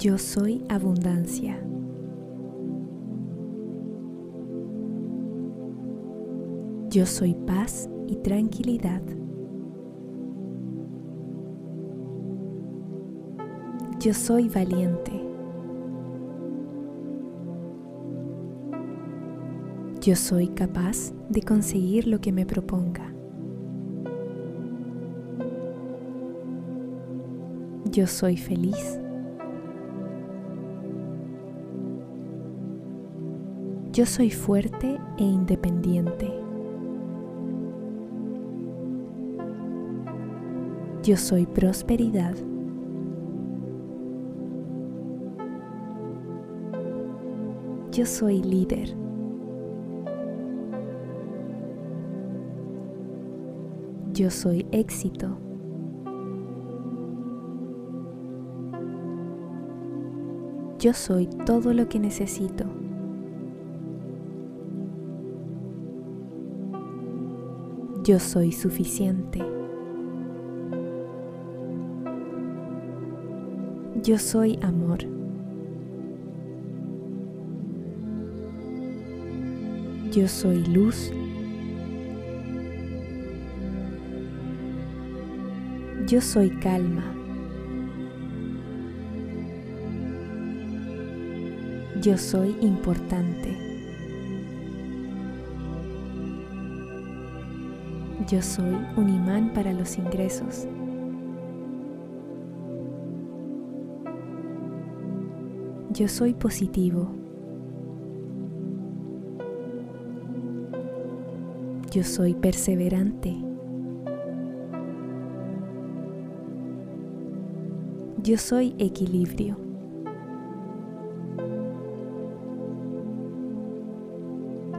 Yo soy abundancia. Yo soy paz y tranquilidad. Yo soy valiente. Yo soy capaz de conseguir lo que me proponga. Yo soy feliz. Yo soy fuerte e independiente. Yo soy prosperidad. Yo soy líder. Yo soy éxito. Yo soy todo lo que necesito. Yo soy suficiente. Yo soy amor. Yo soy luz. Yo soy calma. Yo soy importante. Yo soy un imán para los ingresos. Yo soy positivo. Yo soy perseverante. Yo soy equilibrio.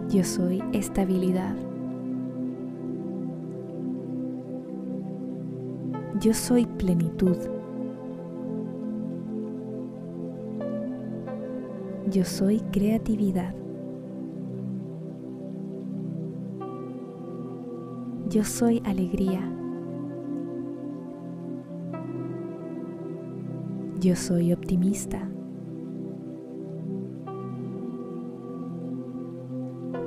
Yo soy estabilidad. Yo soy plenitud. Yo soy creatividad. Yo soy alegría. Yo soy optimista.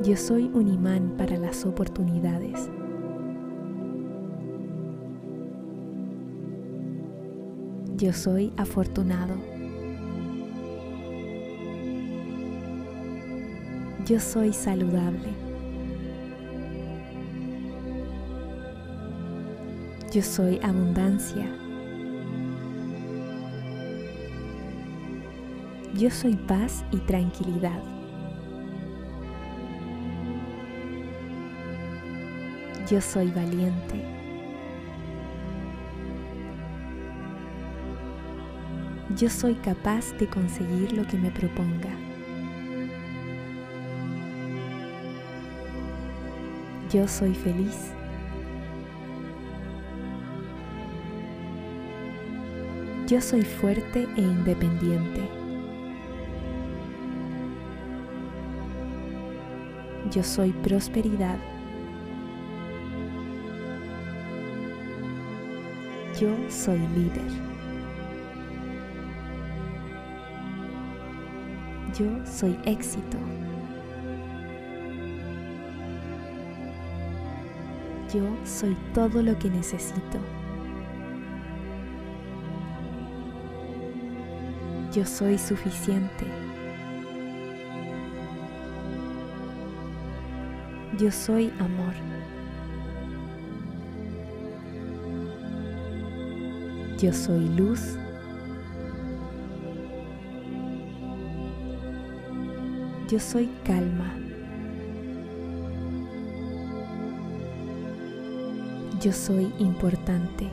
Yo soy un imán para las oportunidades. Yo soy afortunado. Yo soy saludable. Yo soy abundancia. Yo soy paz y tranquilidad. Yo soy valiente. Yo soy capaz de conseguir lo que me proponga. Yo soy feliz. Yo soy fuerte e independiente. Yo soy prosperidad. Yo soy líder. Yo soy éxito. Yo soy todo lo que necesito. Yo soy suficiente. Yo soy amor. Yo soy luz. Yo soy calma. Yo soy importante.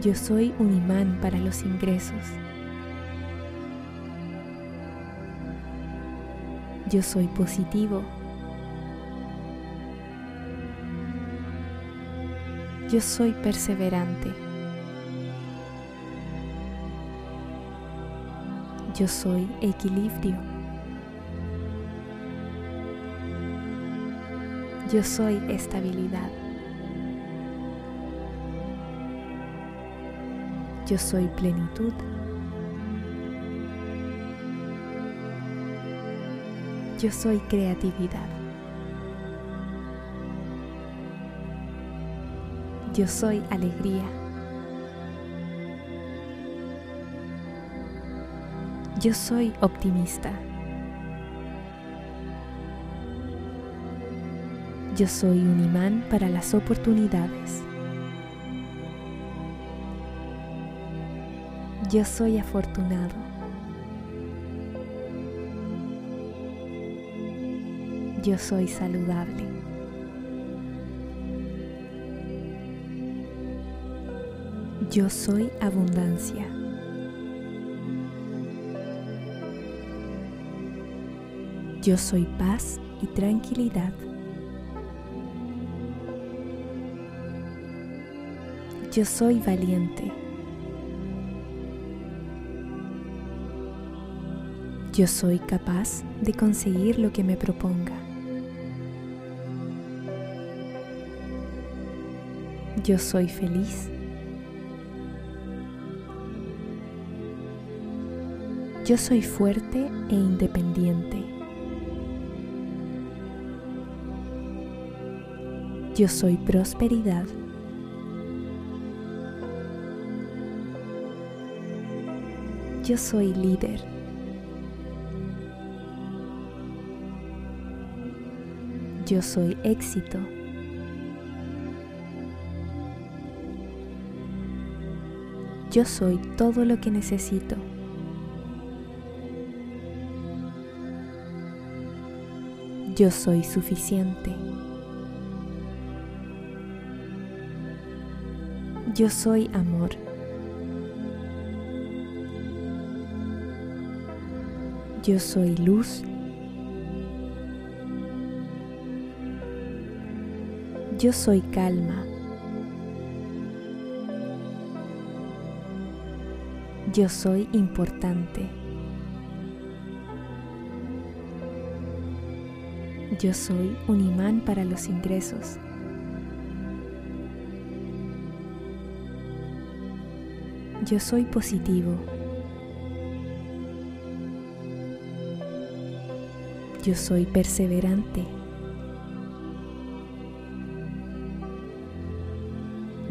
Yo soy un imán para los ingresos. Yo soy positivo. Yo soy perseverante. Yo soy equilibrio. Yo soy estabilidad. Yo soy plenitud. Yo soy creatividad. Yo soy alegría. Yo soy optimista. Yo soy un imán para las oportunidades. Yo soy afortunado. Yo soy saludable. Yo soy abundancia. Yo soy paz y tranquilidad. Yo soy valiente. Yo soy capaz de conseguir lo que me proponga. Yo soy feliz. Yo soy fuerte e independiente. Yo soy prosperidad. Yo soy líder. Yo soy éxito. Yo soy todo lo que necesito. Yo soy suficiente. Yo soy amor. Yo soy luz. Yo soy calma. Yo soy importante. Yo soy un imán para los ingresos. Yo soy positivo. Yo soy perseverante.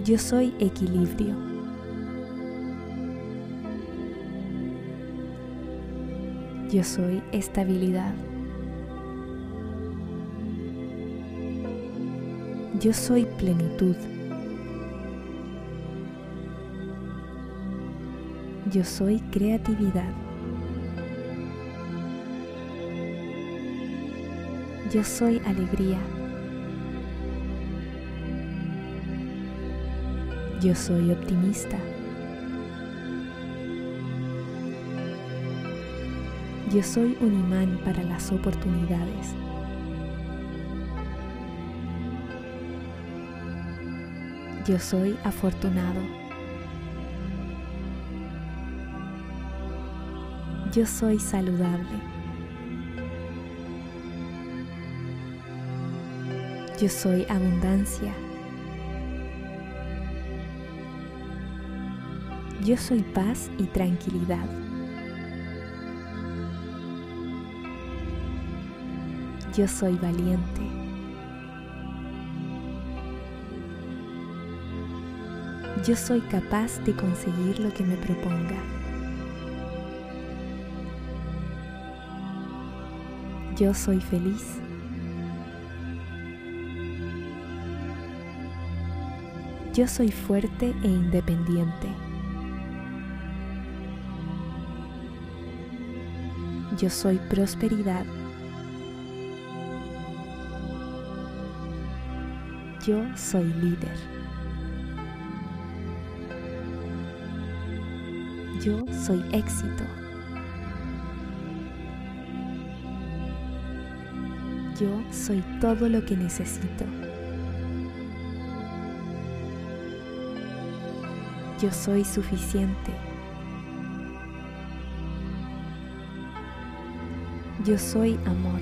Yo soy equilibrio. Yo soy estabilidad. Yo soy plenitud. Yo soy creatividad. Yo soy alegría. Yo soy optimista. Yo soy un imán para las oportunidades. Yo soy afortunado. Yo soy saludable. Yo soy abundancia. Yo soy paz y tranquilidad. Yo soy valiente. Yo soy capaz de conseguir lo que me proponga. Yo soy feliz. Yo soy fuerte e independiente. Yo soy prosperidad. Yo soy líder. Yo soy éxito. Yo soy todo lo que necesito. Yo soy suficiente. Yo soy amor.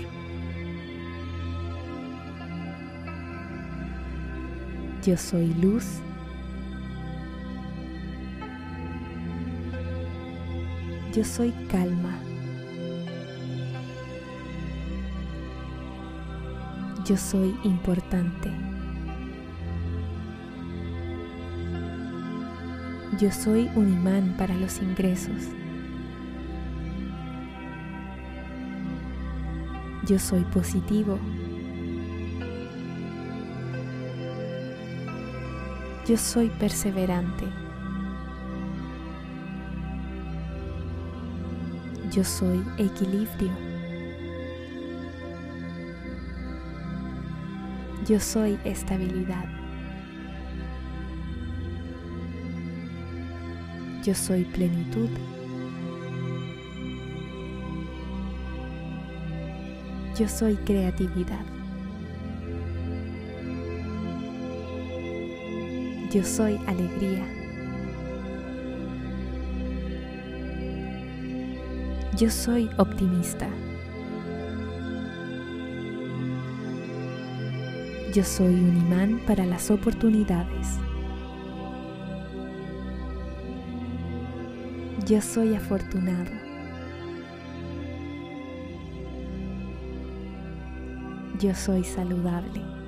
Yo soy luz. Yo soy calma. Yo soy importante. Yo soy un imán para los ingresos. Yo soy positivo. Yo soy perseverante. Yo soy equilibrio. Yo soy estabilidad. Yo soy plenitud. Yo soy creatividad. Yo soy alegría. Yo soy optimista. Yo soy un imán para las oportunidades. Yo soy afortunado. Yo soy saludable.